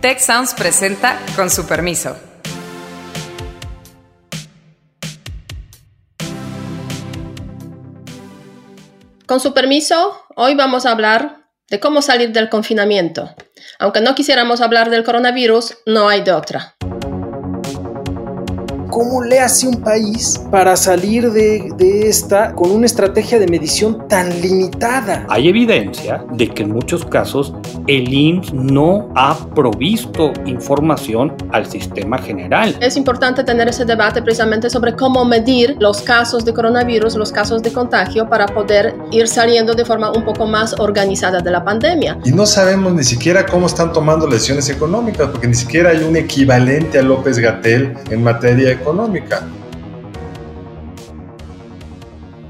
Tech Sounds presenta con su permiso. Con su permiso, hoy vamos a hablar de cómo salir del confinamiento. Aunque no quisiéramos hablar del coronavirus, no hay de otra. ¿Cómo le hace un país para salir de, de, esta con una estrategia de medición tan limitada? Hay evidencia de que en muchos casos el IMSS no ha provisto información al sistema general. Es importante tener ese debate precisamente sobre cómo medir los casos de coronavirus, los casos de contagio, para poder ir saliendo de forma un poco más organizada de la pandemia. Y no sabemos ni siquiera cómo están tomando lesiones económicas, porque ni siquiera hay un equivalente a López Gatel en materia económica.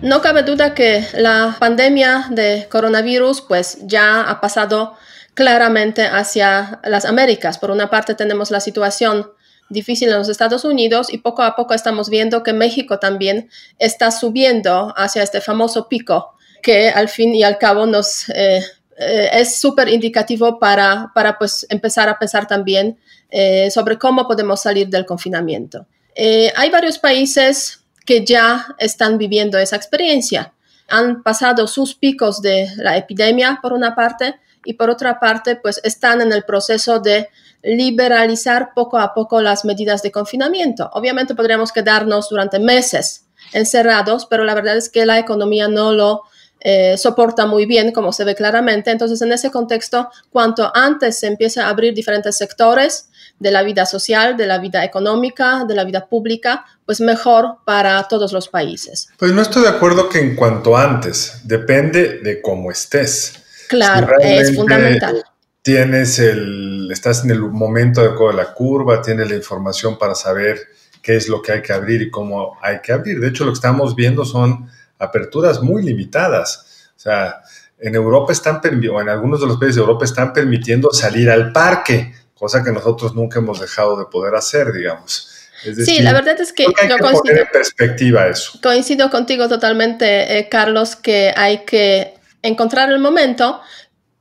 No cabe duda que la pandemia de coronavirus pues ya ha pasado claramente hacia las Américas. Por una parte tenemos la situación difícil en los Estados Unidos y poco a poco estamos viendo que México también está subiendo hacia este famoso pico que al fin y al cabo nos eh, eh, es súper indicativo para, pues empezar a pensar también eh, sobre cómo podemos salir del confinamiento. Eh, hay varios países que ya están viviendo esa experiencia. Han pasado sus picos de la epidemia, por una parte, y por otra parte, pues están en el proceso de liberalizar poco a poco las medidas de confinamiento. Obviamente podríamos quedarnos durante meses encerrados, pero la verdad es que la economía no lo eh, soporta muy bien, como se ve claramente. Entonces, en ese contexto, cuanto antes se empieza a abrir diferentes sectores de la vida social, de la vida económica, de la vida pública, pues mejor para todos los países. Pues no estoy de acuerdo que en cuanto antes, depende de cómo estés. Claro, si es fundamental. Tienes el, estás en el momento de la curva, tienes la información para saber qué es lo que hay que abrir y cómo hay que abrir. De hecho, lo que estamos viendo son aperturas muy limitadas. O sea, en Europa están, o en algunos de los países de Europa están permitiendo salir al parque, cosa que nosotros nunca hemos dejado de poder hacer, digamos. sí, la verdad es que, hay que coincido, poner en perspectiva eso. Coincido contigo totalmente, eh, Carlos, que hay que encontrar el momento,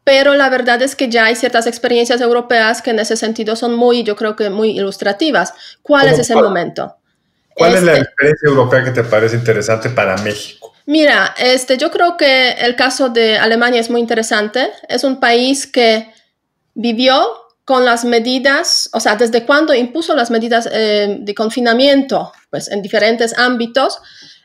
pero la verdad es que ya hay ciertas experiencias europeas que en ese sentido son muy, yo creo que muy ilustrativas. ¿Cuál es ese cuál? momento? ¿Cuál este, es la experiencia europea que te parece interesante para México? Mira, este, yo creo que el caso de Alemania es muy interesante. Es un país que vivió con las medidas, o sea, desde cuando impuso las medidas eh, de confinamiento, pues en diferentes ámbitos,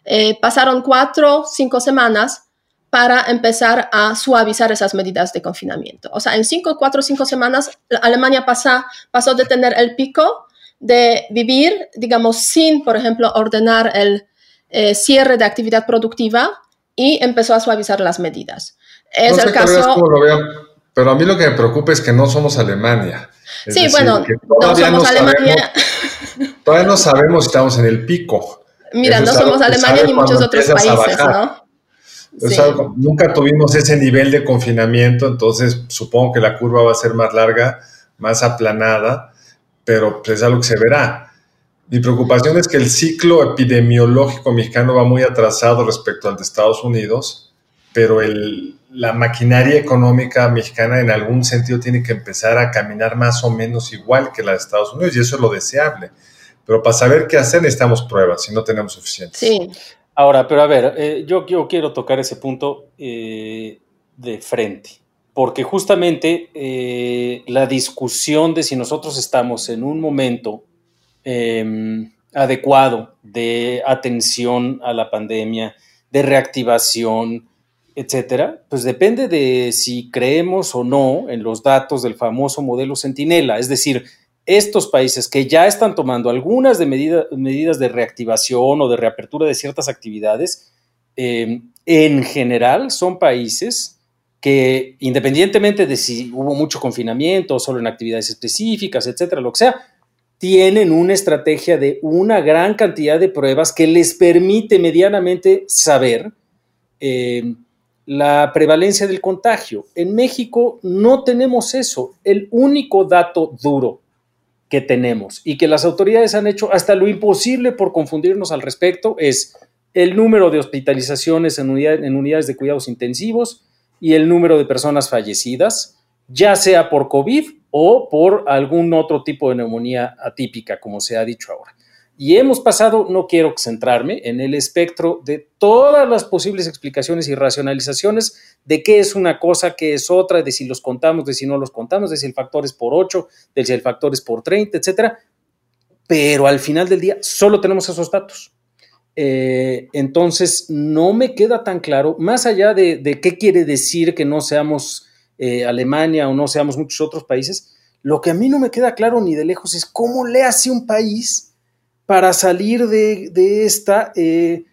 eh, pasaron cuatro, cinco semanas para empezar a suavizar esas medidas de confinamiento. O sea, en cinco, cuatro, cinco semanas, Alemania pasa, pasó de tener el pico de vivir, digamos, sin, por ejemplo, ordenar el eh, cierre de actividad productiva y empezó a suavizar las medidas. Es no sé el caso... Lo pero a mí lo que me preocupa es que no somos Alemania. Es sí, decir, bueno, no todavía somos Alemania. Sabemos, todavía no sabemos si estamos en el pico. Mira, Eso no somos Alemania ni muchos otros países. ¿no? O Sí. sea, nunca tuvimos ese nivel de confinamiento, entonces supongo que la curva va a ser más larga, más aplanada, pero pues es algo que se verá. Mi preocupación es que el ciclo epidemiológico mexicano va muy atrasado respecto al de Estados Unidos, pero el, la maquinaria económica mexicana en algún sentido tiene que empezar a caminar más o menos igual que la de Estados Unidos y eso es lo deseable. Pero para saber qué hacer necesitamos pruebas y no tenemos suficientes. Sí, Ahora, pero a ver, eh, yo, yo quiero tocar ese punto eh, de frente, porque justamente eh, la discusión de si nosotros estamos en un momento eh, adecuado de atención a la pandemia, de reactivación, etcétera, pues depende de si creemos o no en los datos del famoso modelo Centinela, es decir, estos países que ya están tomando algunas de medida, medidas de reactivación o de reapertura de ciertas actividades, eh, en general son países que independientemente de si hubo mucho confinamiento solo en actividades específicas, etcétera, lo que sea, tienen una estrategia de una gran cantidad de pruebas que les permite medianamente saber eh, la prevalencia del contagio. En México no tenemos eso. El único dato duro que tenemos y que las autoridades han hecho hasta lo imposible por confundirnos al respecto es el número de hospitalizaciones en, unidad, en unidades de cuidados intensivos y el número de personas fallecidas, ya sea por COVID o por algún otro tipo de neumonía atípica, como se ha dicho ahora. Y hemos pasado, no quiero centrarme en el espectro de todas las posibles explicaciones y racionalizaciones de qué es una cosa, qué es otra, de si los contamos, de si no los contamos, de si el factor es por 8, de si el factor es por 30, etcétera. Pero al final del día solo tenemos esos datos. Eh, entonces, no me queda tan claro, más allá de, qué quiere decir que no seamos eh, Alemania o no seamos muchos otros países, lo que a mí no me queda claro ni de lejos es cómo le hace un país para salir de, esta eh,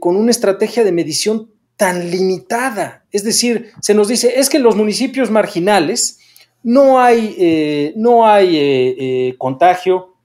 con una estrategia de medición tan limitada. Es decir, se nos dice, es que en los municipios marginales no hay, no hay contagio,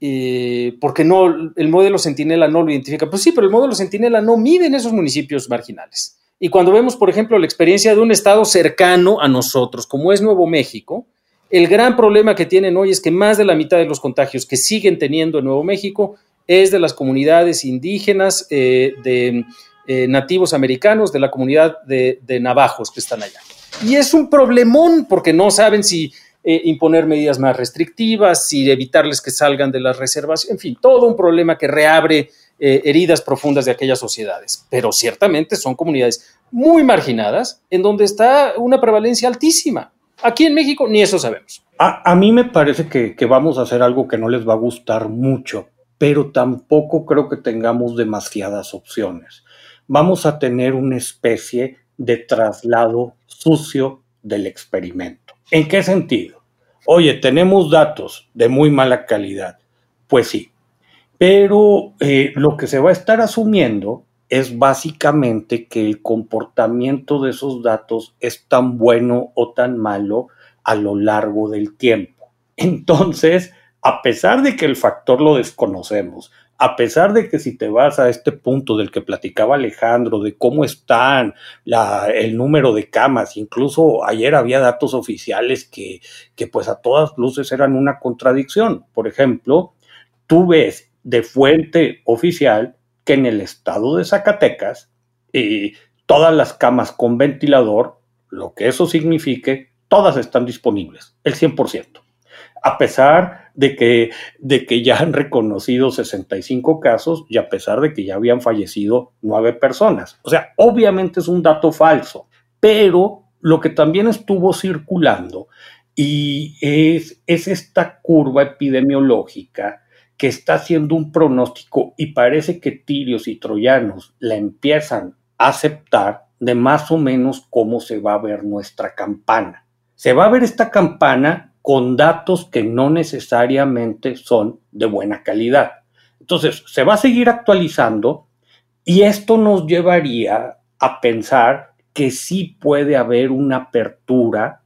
eh, porque no, el modelo Centinela no lo identifica. Pues sí, pero el modelo Centinela no mide en esos municipios marginales. Y cuando vemos, por ejemplo, la experiencia de un estado cercano a nosotros, como es Nuevo México, el gran problema que tienen hoy es que más de la mitad de los contagios que siguen teniendo en Nuevo México es de las comunidades indígenas, eh, de eh, nativos americanos, de la comunidad de, navajos que están allá. Y es un problemón porque no saben si eh, imponer medidas más restrictivas y evitarles que salgan de las reservas, en fin, todo un problema que reabre eh, heridas profundas de aquellas sociedades. Pero ciertamente son comunidades muy marginadas en donde está una prevalencia altísima. Aquí en México ni eso sabemos. A, mí me parece que, que vamos a hacer algo que no les va a gustar mucho, pero tampoco creo que tengamos demasiadas opciones. Vamos a tener una especie de traslado sucio del experimento. ¿En qué sentido? Oye, tenemos datos de muy mala calidad. Pues sí, pero eh, lo que se va a estar asumiendo es básicamente que el comportamiento de esos datos es tan bueno o tan malo a lo largo del tiempo. Entonces, a pesar de que el factor lo desconocemos, a pesar de que si te vas a este punto del que platicaba Alejandro, de cómo están el número de camas, incluso ayer había datos oficiales que, que pues a todas luces eran una contradicción. Por ejemplo, tú ves de fuente oficial que en el estado de Zacatecas eh, todas las camas con ventilador, lo que eso signifique, todas están disponibles, el 100% a pesar de que, de que ya han reconocido 65 casos y a pesar de que ya habían fallecido nueve personas. O sea, obviamente es un dato falso, pero lo que también estuvo circulando y es, es esta curva epidemiológica que está haciendo un pronóstico y parece que tirios y troyanos la empiezan a aceptar de más o menos cómo se va a ver nuestra campana. Se va a ver esta campana con datos que no necesariamente son de buena calidad. Entonces, se va a seguir actualizando y esto nos llevaría a pensar que sí puede haber una apertura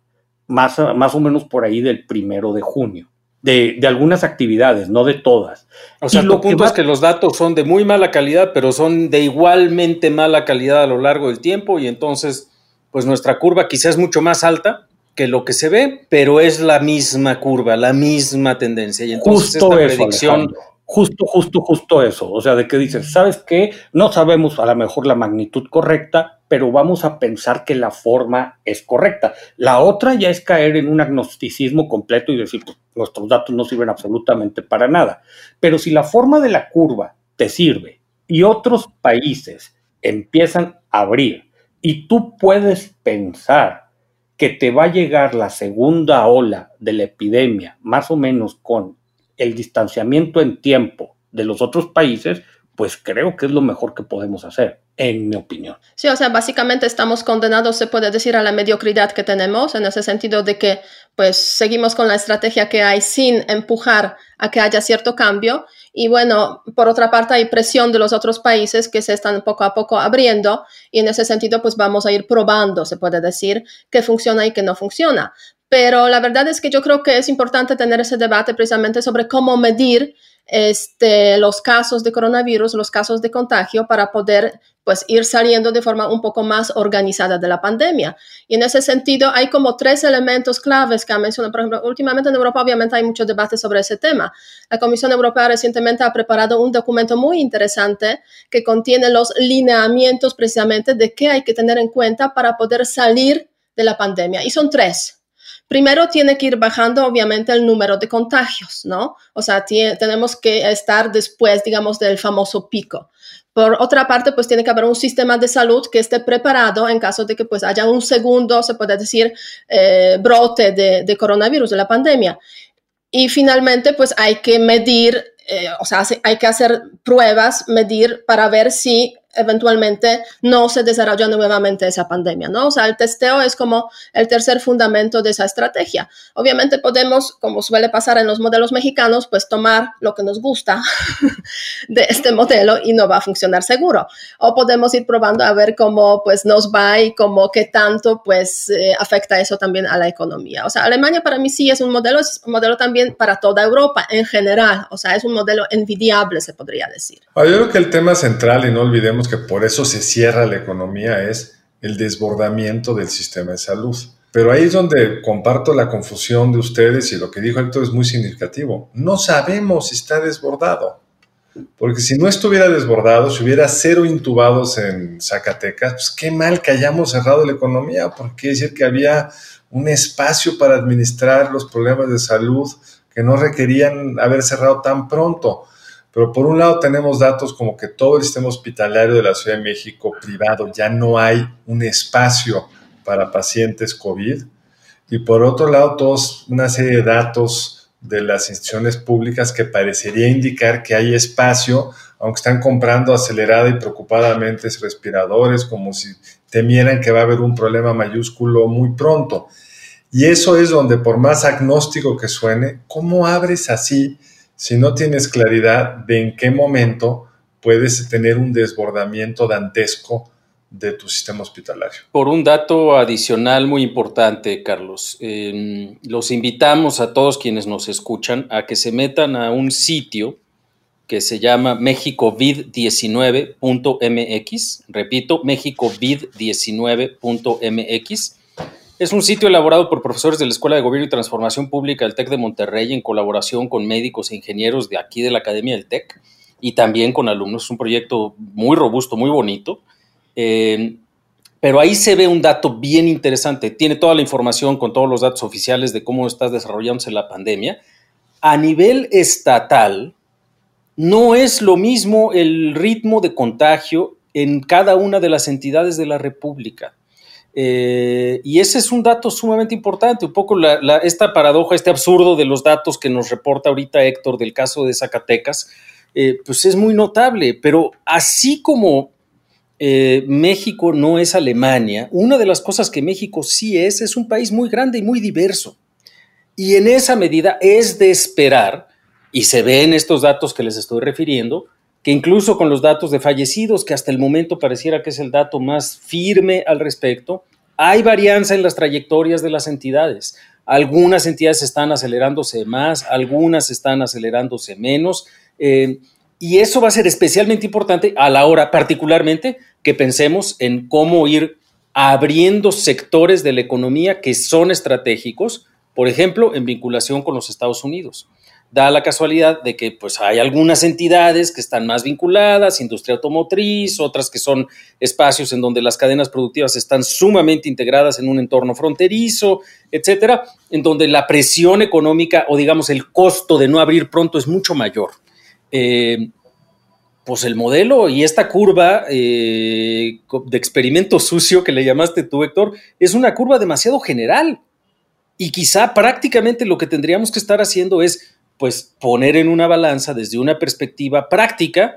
más, más o menos por ahí del primero de junio. De, algunas actividades, no de todas. O sea, lo punto es que los datos son de muy mala calidad, pero son de igualmente mala calidad a lo largo del tiempo y entonces, pues nuestra curva quizás es mucho más alta, que lo que se ve, pero es la misma curva, la misma tendencia. Y entonces justo esta predicción. Justo, justo, justo eso. O sea, de que dices, ¿sabes qué? No sabemos a lo mejor la magnitud correcta, pero vamos a pensar que la forma es correcta. La otra ya es caer en un agnosticismo completo y decir, pues, nuestros datos no sirven absolutamente para nada. Pero si la forma de la curva te sirve y otros países empiezan a abrir y tú puedes pensar que te va a llegar la segunda ola de la epidemia, más o menos con el distanciamiento en tiempo de los otros países, pues creo que es lo mejor que podemos hacer, en mi opinión. Sí, o sea, básicamente estamos condenados, se puede decir, a la mediocridad que tenemos, en ese sentido de que, pues, seguimos con la estrategia que hay sin empujar a que haya cierto cambio. Y bueno, por otra parte, hay presión de los otros países que se están poco a poco abriendo y en ese sentido, pues vamos a ir probando, se puede decir, qué funciona y qué no funciona. Pero la verdad es que yo creo que es importante tener ese debate precisamente sobre cómo medir este, los casos de coronavirus, los casos de contagio, para poder pues ir saliendo de forma un poco más organizada de la pandemia. Y en ese sentido hay como tres elementos claves que ha mencionado. Por ejemplo, últimamente en Europa obviamente hay mucho debate sobre ese tema. La Comisión Europea recientemente ha preparado un documento muy interesante que contiene los lineamientos precisamente de qué hay que tener en cuenta para poder salir de la pandemia. Y son tres. Primero tiene que ir bajando obviamente el número de contagios, ¿no? O sea, tenemos que estar después, digamos, del famoso pico. Por otra parte, pues tiene que haber un sistema de salud que esté preparado en caso de que pues haya un segundo, se puede decir, eh, brote de, coronavirus, de la pandemia. Y finalmente, pues hay que medir, eh, o sea, hay que hacer pruebas, medir para ver si eventualmente no se desarrolla nuevamente esa pandemia, ¿no? O sea, el testeo es como el tercer fundamento de esa estrategia. Obviamente podemos, como suele pasar en los modelos mexicanos, pues tomar lo que nos gusta de este modelo y no va a funcionar seguro. O podemos ir probando a ver cómo pues nos va y cómo qué tanto pues eh, afecta eso también a la economía. O sea, Alemania para mí sí es un modelo, es un modelo también para toda Europa en general. O sea, es un modelo envidiable, se podría decir. Yo creo que el tema central, y no olvidemos que por eso se cierra la economía, es el desbordamiento del sistema de salud. Pero ahí es donde comparto la confusión de ustedes y lo que dijo Héctor es muy significativo. No sabemos si está desbordado. Porque si no estuviera desbordado, si hubiera cero intubados en Zacatecas, pues qué mal que hayamos cerrado la economía, porque quiere decir que había un espacio para administrar los problemas de salud que no requerían haber cerrado tan pronto. Pero por un lado tenemos datos como que todo el sistema hospitalario de la Ciudad de México privado ya no hay un espacio para pacientes COVID. Y por otro lado, todos una serie de datos de las instituciones públicas que parecería indicar que hay espacio, aunque están comprando acelerada y preocupadamente respiradores, como si temieran que va a haber un problema mayúsculo muy pronto. Y eso es donde, por más agnóstico que suene, ¿cómo abres así si no tienes claridad de en qué momento puedes tener un desbordamiento dantesco de tu sistema hospitalario. Por un dato adicional muy importante, Carlos, em, los invitamos a todos quienes nos escuchan a que se metan a un sitio que se llama mexicovid19.mx, repito, mexicovid19.mx es un sitio elaborado por profesores de la Escuela de Gobierno y Transformación Pública del TEC de Monterrey en colaboración con médicos e ingenieros de aquí de la Academia del TEC y también con alumnos. Es un proyecto muy robusto, muy bonito. Eh, pero ahí se ve un dato bien interesante. Tiene toda la información con todos los datos oficiales de cómo está desarrollándose la pandemia. A nivel estatal, no es lo mismo el ritmo de contagio en cada una de las entidades de la República. Eh, y ese es un dato sumamente importante, un poco esta paradoja, este absurdo de los datos que nos reporta ahorita Héctor del caso de Zacatecas, eh, pues es muy notable, pero así como eh, México no es Alemania, una de las cosas que México sí es, es un país muy grande y muy diverso. Y en esa medida es de esperar, y se ve en estos datos que les estoy refiriendo, que incluso con los datos de fallecidos, que hasta el momento pareciera que es el dato más firme al respecto, hay varianza en las trayectorias de las entidades. Algunas entidades están acelerándose más, algunas están acelerándose menos, eh, y eso va a ser especialmente importante a la hora, particularmente, que pensemos en cómo ir abriendo sectores de la economía que son estratégicos, por ejemplo, en vinculación con los Estados Unidos da la casualidad de que pues hay algunas entidades que están más vinculadas, industria automotriz, otras que son espacios en donde las cadenas productivas están sumamente integradas en un entorno fronterizo, etcétera, en donde la presión económica o digamos el costo de no abrir pronto es mucho mayor. Eh, pues el modelo y esta curva eh, de experimento sucio que le llamaste tú, Héctor, es una curva demasiado general. Y quizá prácticamente lo que tendríamos que estar haciendo es pues poner en una balanza desde una perspectiva práctica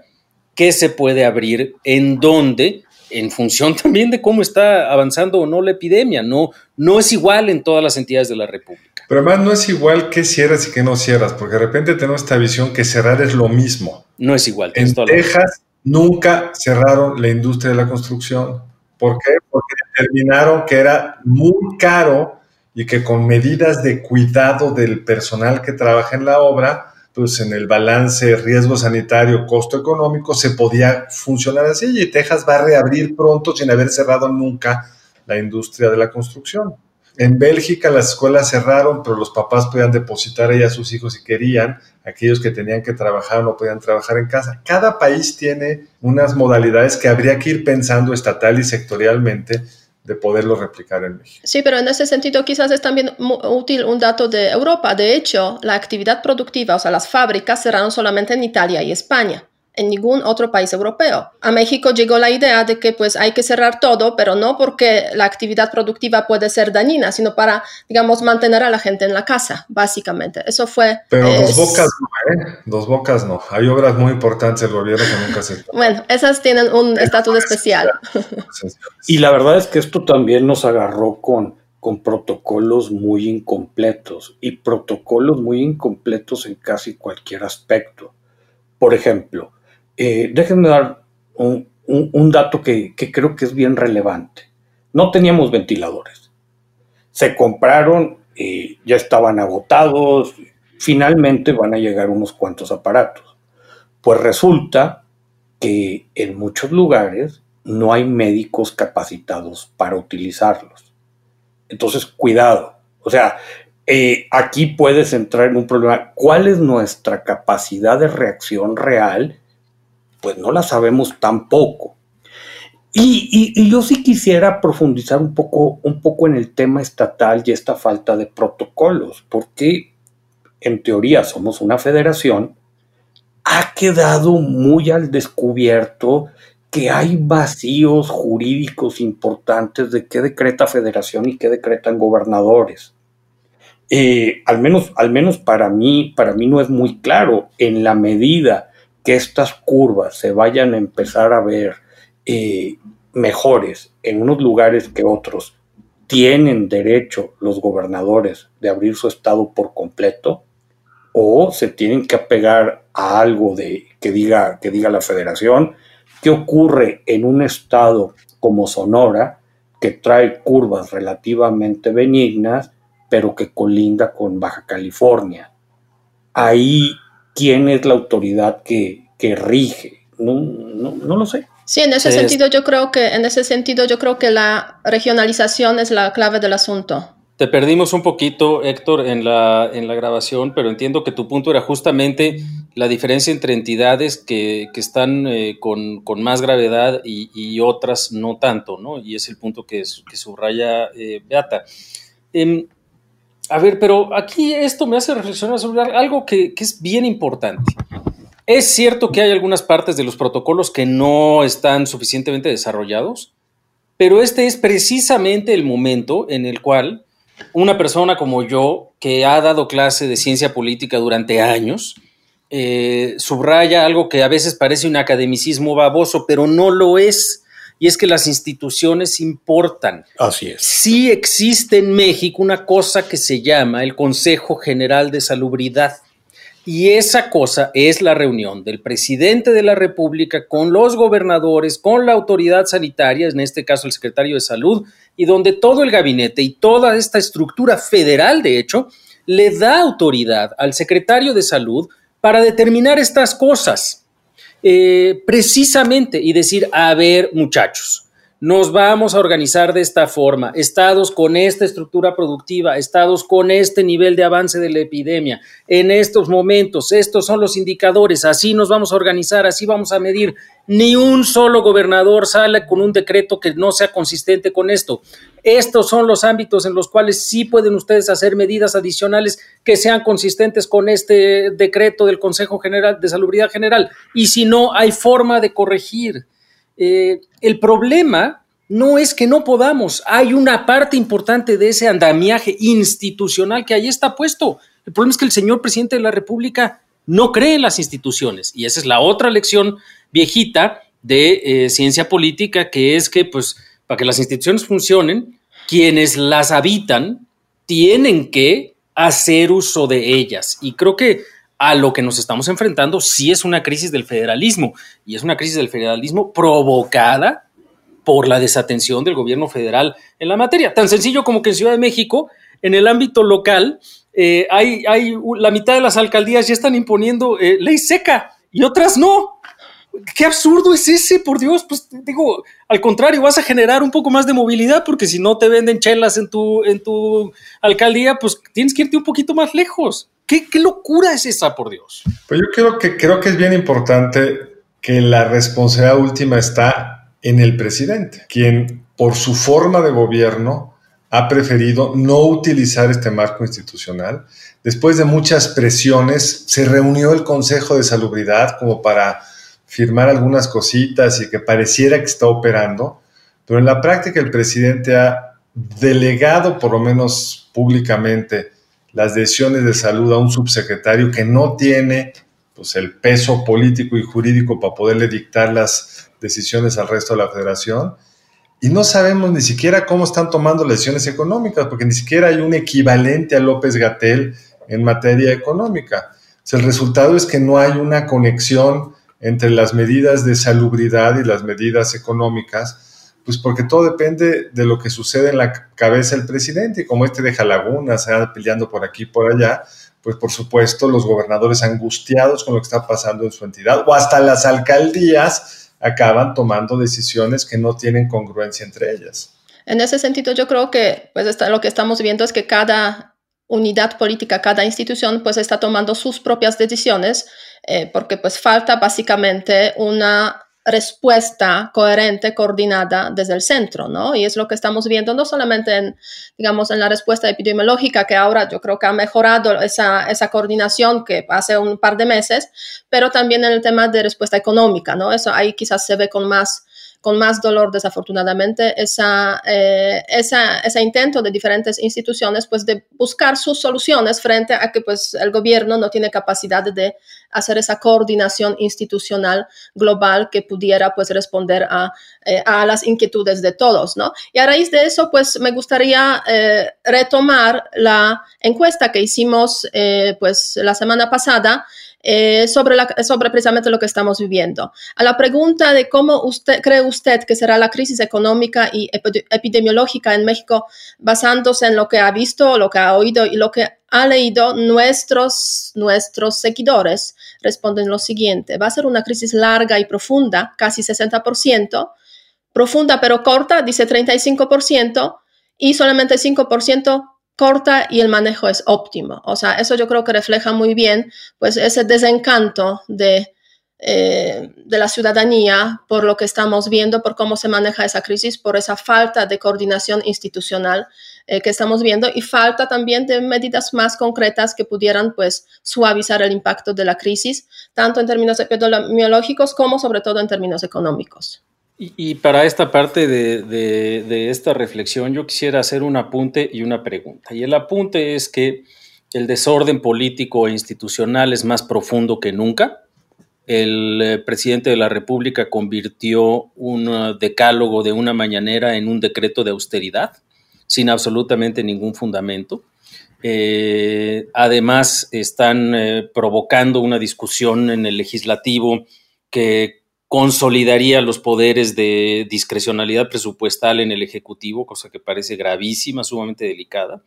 qué se puede abrir, en dónde, en función también de cómo está avanzando o no la epidemia. No, no es igual en todas las entidades de la República. Pero además no es igual qué cierras y qué no cierras, porque de repente tenemos esta visión que cerrar es lo mismo. No es igual. En Texas nunca cerraron la industria de la construcción. ¿Por qué? Porque determinaron que era muy caro y que con medidas de cuidado del personal que trabaja en la obra, pues en el balance riesgo sanitario, costo económico, se podía funcionar así y Texas va a reabrir pronto sin haber cerrado nunca la industria de la construcción. En Bélgica las escuelas cerraron, pero los papás podían depositar ahí a sus hijos si querían. Aquellos que tenían que trabajar no podían trabajar en casa. Cada país tiene unas modalidades que habría que ir pensando estatal y sectorialmente de poderlo replicar en México. Sí, pero en ese sentido quizás es también útil un dato de Europa. De hecho, la actividad productiva, o sea, las fábricas cerraron solamente en Italia y España en ningún otro país europeo. A México llegó la idea de que pues hay que cerrar todo, pero no porque la actividad productiva puede ser dañina, sino para, digamos, mantener a la gente en la casa, básicamente. Eso fue... Pero dos bocas no, ¿eh? Dos bocas no. Hay obras muy importantes del gobierno que nunca se... Bueno, esas tienen un estatus especial. y la verdad es que esto también nos agarró con con protocolos muy incompletos y protocolos muy incompletos en casi cualquier aspecto. Por ejemplo, eh, déjenme dar un, dato que, creo que es bien relevante. No teníamos ventiladores. Se compraron, y ya estaban agotados, finalmente van a llegar unos cuantos aparatos. Pues resulta que en muchos lugares no hay médicos capacitados para utilizarlos. Entonces, cuidado. O sea, eh, aquí puedes entrar en un problema. ¿Cuál es nuestra capacidad de reacción real pues no la sabemos tampoco. Y, y, yo sí quisiera profundizar un poco, un poco en el tema estatal y esta falta de protocolos, porque en teoría somos una federación, ha quedado muy al descubierto que hay vacíos jurídicos importantes de qué decreta federación y qué decretan gobernadores. Eh, al, menos, al menos para mí, para mí no es muy claro en la medida que estas curvas se vayan a empezar a ver eh, mejores en unos lugares que otros, tienen derecho los gobernadores de abrir su estado por completo o se tienen que apegar a algo de que diga que diga la federación qué ocurre en un estado como Sonora que trae curvas relativamente benignas pero que colinda con Baja California ahí quién es la autoridad que, rige. No, no, lo sé. Sí, en ese sentido yo creo que en ese sentido yo creo que la regionalización es la clave del asunto. Te perdimos un poquito, Héctor, en la, en la grabación, pero entiendo que tu punto era justamente la diferencia entre entidades que, están eh, con, más gravedad y, otras no tanto, ¿no? Y es el punto que, que subraya eh, Beata. Em, a ver, pero aquí esto me hace reflexionar sobre algo que, es bien importante. Es cierto que hay algunas partes de los protocolos que no están suficientemente desarrollados, pero este es precisamente el momento en el cual una persona como yo, que ha dado clase de ciencia política durante años, eh, subraya algo que a veces parece un academicismo baboso, pero no lo es y es que las instituciones importan. Así es. Sí existe en México una cosa que se llama el Consejo General de Salubridad. Y esa cosa es la reunión del presidente de la República con los gobernadores, con la autoridad sanitaria, en este caso el secretario de Salud, y donde todo el gabinete y toda esta estructura federal, de hecho, le da autoridad al secretario de Salud para determinar estas cosas. Eh, precisamente y decir, a ver muchachos, nos vamos a organizar de esta forma, estados con esta estructura productiva, estados con este nivel de avance de la epidemia, en estos momentos, estos son los indicadores, así nos vamos a organizar, así vamos a medir. Ni un solo gobernador sale con un decreto que no sea consistente con esto. Estos son los ámbitos en los cuales sí pueden ustedes hacer medidas adicionales que sean consistentes con este decreto del Consejo General de Salubridad General. Y si no, hay forma de corregir. Eh, el problema no es que no podamos, hay una parte importante de ese andamiaje institucional que ahí está puesto. El problema es que el señor presidente de la República no cree en las instituciones y esa es la otra lección viejita de eh, ciencia política, que es que pues para que las instituciones funcionen, quienes las habitan tienen que hacer uso de ellas. Y creo que a lo que nos estamos enfrentando sí es una crisis del federalismo, y es una crisis del federalismo provocada por la desatención del gobierno federal en la materia. Tan sencillo como que en Ciudad de México, en el ámbito local, eh, hay, la mitad de las alcaldías ya están imponiendo eh, ley seca y otras no qué absurdo es ese, por Dios, pues digo, al contrario, vas a generar un poco más de movilidad porque si no te venden chelas en tu, en tu alcaldía, pues tienes que irte un poquito más lejos. ¿Qué, locura es esa, por Dios? Pues yo creo que, creo que es bien importante que la responsabilidad última está en el presidente, quien por su forma de gobierno, ha preferido no utilizar este marco institucional. Después de muchas presiones, se reunió el Consejo de Salubridad como para firmar algunas cositas y que pareciera que está operando, pero en la práctica el presidente ha delegado, por lo menos públicamente, las decisiones de salud a un subsecretario que no tiene pues, el peso político y jurídico para poderle dictar las decisiones al resto de la federación. Y no sabemos ni siquiera cómo están tomando las decisiones económicas, porque ni siquiera hay un equivalente a López Gatel en materia económica. el resultado es que no hay una conexión entre las medidas de salubridad y las medidas económicas, pues porque todo depende de lo que sucede en la cabeza del presidente. Y como este deja lagunas, se va peleando por aquí y por allá, pues por supuesto los gobernadores angustiados con lo que está pasando en su entidad o hasta las alcaldías acaban tomando decisiones que no tienen congruencia entre ellas. En ese sentido, yo creo que pues, lo que estamos viendo es que cada unidad política, cada institución, pues está tomando sus propias decisiones, eh, porque pues falta básicamente una respuesta coherente, coordinada desde el centro, ¿no? Y es lo que estamos viendo no solamente en, digamos, en la respuesta epidemiológica, que ahora yo creo que ha mejorado esa, esa coordinación que hace un par de meses, pero también en el tema de respuesta económica, ¿no? Eso ahí quizás se ve con más con más dolor, desafortunadamente, esa, eh, esa, ese intento de diferentes instituciones pues, de buscar sus soluciones frente a que pues, el gobierno no tiene capacidad de hacer esa coordinación institucional global que pudiera pues, responder a, eh, las inquietudes de todos. ¿no? Y a raíz de eso, pues, me gustaría eh, retomar la encuesta que hicimos pues, la semana pasada eh, sobre, sobre precisamente lo que estamos viviendo. A la pregunta de cómo usted, cree usted que será la crisis económica y epidemiológica en México, basándose en lo que ha visto, lo que ha oído y lo que ha leído nuestros, nuestros seguidores, responden lo siguiente. Va a ser una crisis larga y profunda, casi 60%, profunda pero corta, dice 35%, y solamente 5% corta y el manejo es óptimo. O sea, eso yo creo que refleja muy bien pues ese desencanto de, eh, de la ciudadanía por lo que estamos viendo, por cómo se maneja esa crisis, por esa falta de coordinación institucional eh, que estamos viendo y falta también de medidas más concretas que pudieran pues suavizar el impacto de la crisis, tanto en términos epidemiológicos como sobre todo en términos económicos. Y, para esta parte de, esta reflexión yo quisiera hacer un apunte y una pregunta. Y el apunte es que el desorden político e institucional es más profundo que nunca. El eh, presidente de la República convirtió un uh, decálogo de una mañanera en un decreto de austeridad, sin absolutamente ningún fundamento. Eh, además, están eh, provocando una discusión en el legislativo que consolidaría los poderes de discrecionalidad presupuestal en el Ejecutivo, cosa que parece gravísima, sumamente delicada.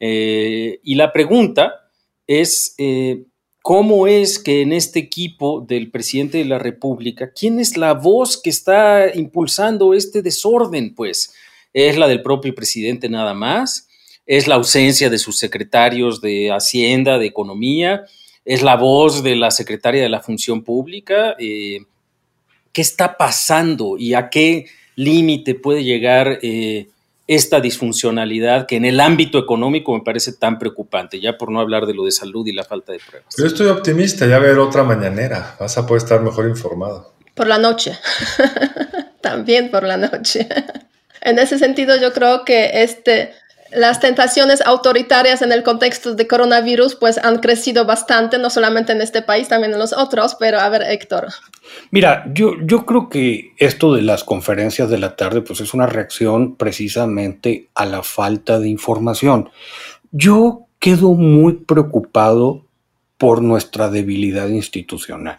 Eh, y la pregunta es, eh, ¿cómo es que en este equipo del presidente de la República, quién es la voz que está impulsando este desorden? Pues, ¿es la del propio presidente nada más? ¿Es la ausencia de sus secretarios de Hacienda, de Economía? ¿Es la voz de la secretaria de la Función Pública? Eh, qué está pasando y a qué límite puede llegar eh, esta disfuncionalidad que en el ámbito económico me parece tan preocupante, ya por no hablar de lo de salud y la falta de pruebas. Yo estoy optimista, ya ver otra mañanera, vas a poder estar mejor informado. Por la noche, también por la noche. en ese sentido, yo creo que este, las tentaciones autoritarias en el contexto de coronavirus pues han crecido bastante, no solamente en este país, también en los otros, pero a ver, Héctor. Mira, yo, yo creo que esto de las conferencias de la tarde pues es una reacción precisamente a la falta de información. Yo quedo muy preocupado por nuestra debilidad institucional.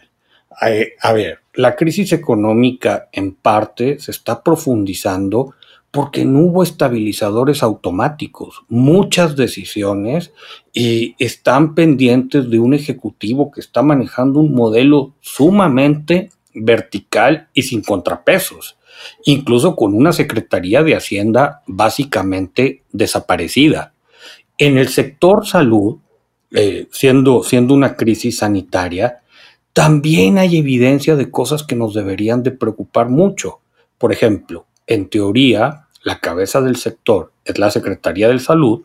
A ver, la crisis económica en parte se está profundizando porque no hubo estabilizadores automáticos. Muchas decisiones y están pendientes de un ejecutivo que está manejando un modelo sumamente vertical y sin contrapesos, incluso con una Secretaría de Hacienda básicamente desaparecida. En el sector salud, eh, siendo, siendo una crisis sanitaria, también hay evidencia de cosas que nos deberían de preocupar mucho. Por ejemplo, en teoría, la cabeza del sector es la Secretaría de Salud,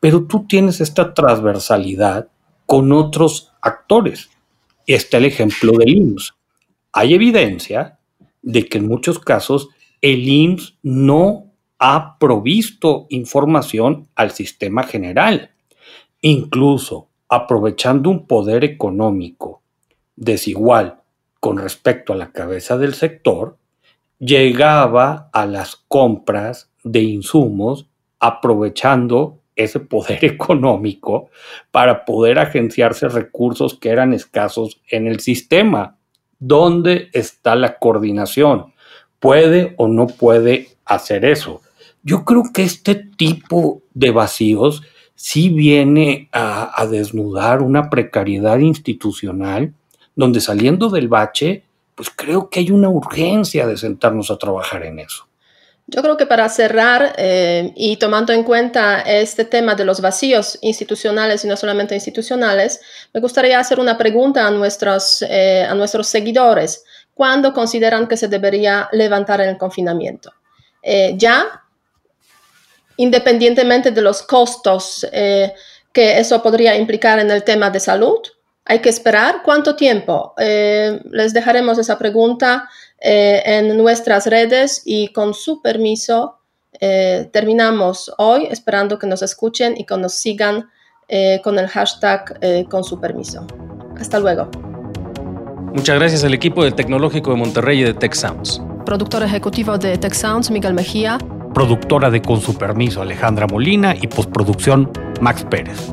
pero tú tienes esta transversalidad con otros actores. Está el ejemplo del IMSS. Hay evidencia de que en muchos casos el IMSS no ha provisto información al sistema general. Incluso aprovechando un poder económico desigual con respecto a la cabeza del sector, llegaba a las compras de insumos aprovechando ese poder económico para poder agenciarse recursos que eran escasos en el sistema. ¿Dónde está la coordinación? ¿Puede o no puede hacer eso? Yo creo que este tipo de vacíos sí viene a, a desnudar una precariedad institucional donde saliendo del bache, pues creo que hay una urgencia de sentarnos a trabajar en eso. Yo creo que para cerrar eh, y tomando en cuenta este tema de los vacíos institucionales y no solamente institucionales, me gustaría hacer una pregunta a nuestros, eh, a nuestros seguidores. ¿Cuándo consideran que se debería levantar el confinamiento? Eh, ya, independientemente de los costos que eso podría implicar en el tema de salud, hay que esperar cuánto tiempo. les dejaremos esa pregunta eh, en nuestras redes y con su permiso eh, terminamos hoy esperando que nos escuchen y que nos sigan eh, con el hashtag con su permiso. Hasta luego. Muchas gracias al equipo del Tecnológico de Monterrey y de Tech Sounds. Productor ejecutivo de Tech Sounds, Miguel Mejía. Productora de Con su permiso, Alejandra Molina y postproducción, Max Pérez.